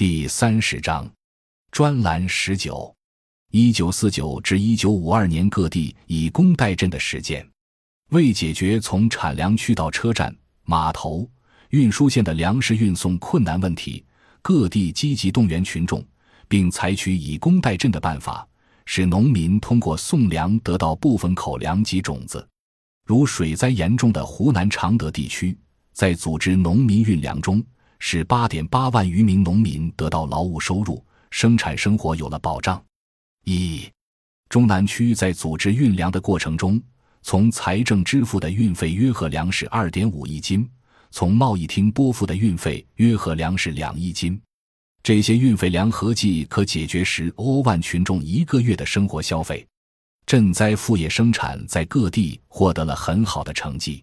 第三十章，专栏十九，一九四九至一九五二年各地以工代赈的实践。为解决从产粮区到车站、码头、运输线的粮食运送困难问题，各地积极动员群众，并采取以工代赈的办法，使农民通过送粮得到部分口粮及种子。如水灾严重的湖南常德地区，在组织农民运粮中，使八点八万余名农民得到劳务收入，生产生活有了保障。一，中南区在组织运粮的过程中。从财政支付的运费约合粮食二点五亿斤，从贸易厅拨付的运费约合粮食两亿斤，这些运费粮合计可解决十欧万群众一个月的生活消费。赈灾副业生产在各地获得了很好的成绩，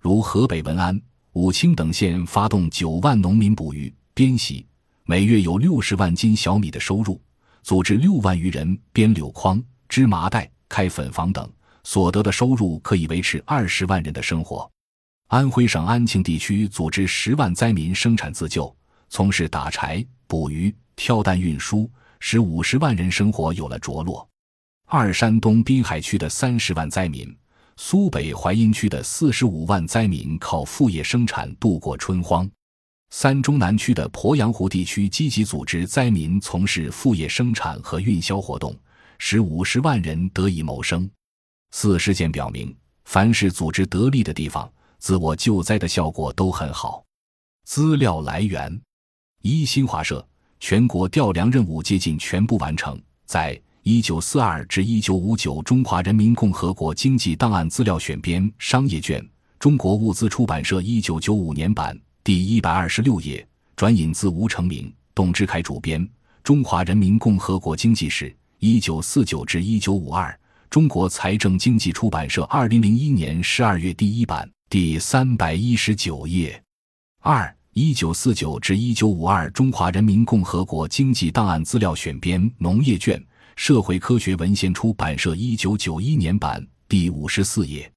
如河北文安、武清等县发动九万农民捕鱼、编席，每月有六十万斤小米的收入；组织六万余人编柳筐、织麻袋、开粉房等。所得的收入可以维持二十万人的生活。安徽省安庆地区组织十万灾民生产自救，从事打柴、捕鱼、挑担运输，使五十万人生活有了着落。二山东滨海区的三十万灾民，苏北淮阴区的四十五万灾民靠副业生产度过春荒。三中南区的鄱阳湖地区积极组织灾民从事副业生产和运销活动，使五十万人得以谋生。四事件表明，凡是组织得力的地方，自我救灾的效果都很好。资料来源：一新华社。全国调粮任务接近全部完成。在一九四二至一九五九中华人民共和国经济档案资料选编商业卷，中国物资出版社一九九五年版，第一百二十六页。转引自吴成明、董志凯主编《中华人民共和国经济史》，一九四九至一九五二。中国财政经济出版社二零零一年十二月第一版第三百一十九页。二一九四九至一九五二中华人民共和国经济档案资料选编农业卷，社会科学文献出版社一九九一年版第五十四页。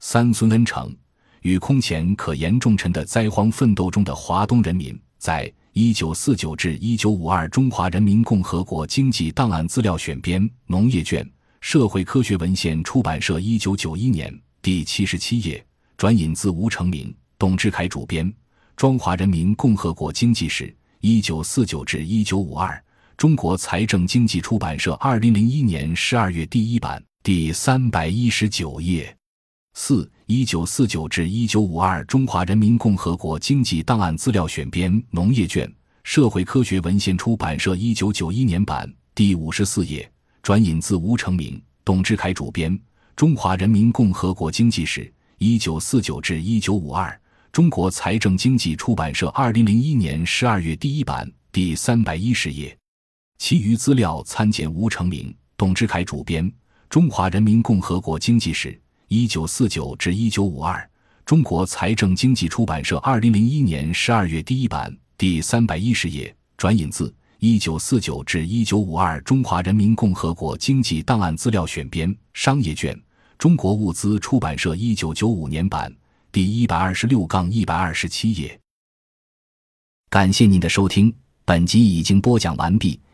三孙恩成与空前可严重沉的灾荒奋斗中的华东人民，在一九四九至一九五二中华人民共和国经济档案资料选编农业卷。社会科学文献出版社一九九一年第七十七页，转引自吴成明、董志凯主编《中华人民共和国经济史》一九四九至一九五二，中国财政经济出版社二零零一年十二月第一版第三百一十九页。四一九四九至一九五二中华人民共和国经济档案资料选编农业卷，社会科学文献出版社一九九一年版第五十四页。转引自吴成明、董志凯主编《中华人民共和国经济史（一九四九至一九五二）》，中国财政经济出版社二零零一年十二月第一版第三百一十页。其余资料参见吴成明、董志凯主编《中华人民共和国经济史（一九四九至一九五二）》，中国财政经济出版社二零零一年十二月第一版第三百一十页。转引自。一九四九至一九五二中华人民共和国经济档案资料选编商业卷，中国物资出版社一九九五年版第一百二十六杠一百二十七页。感谢您的收听，本集已经播讲完毕。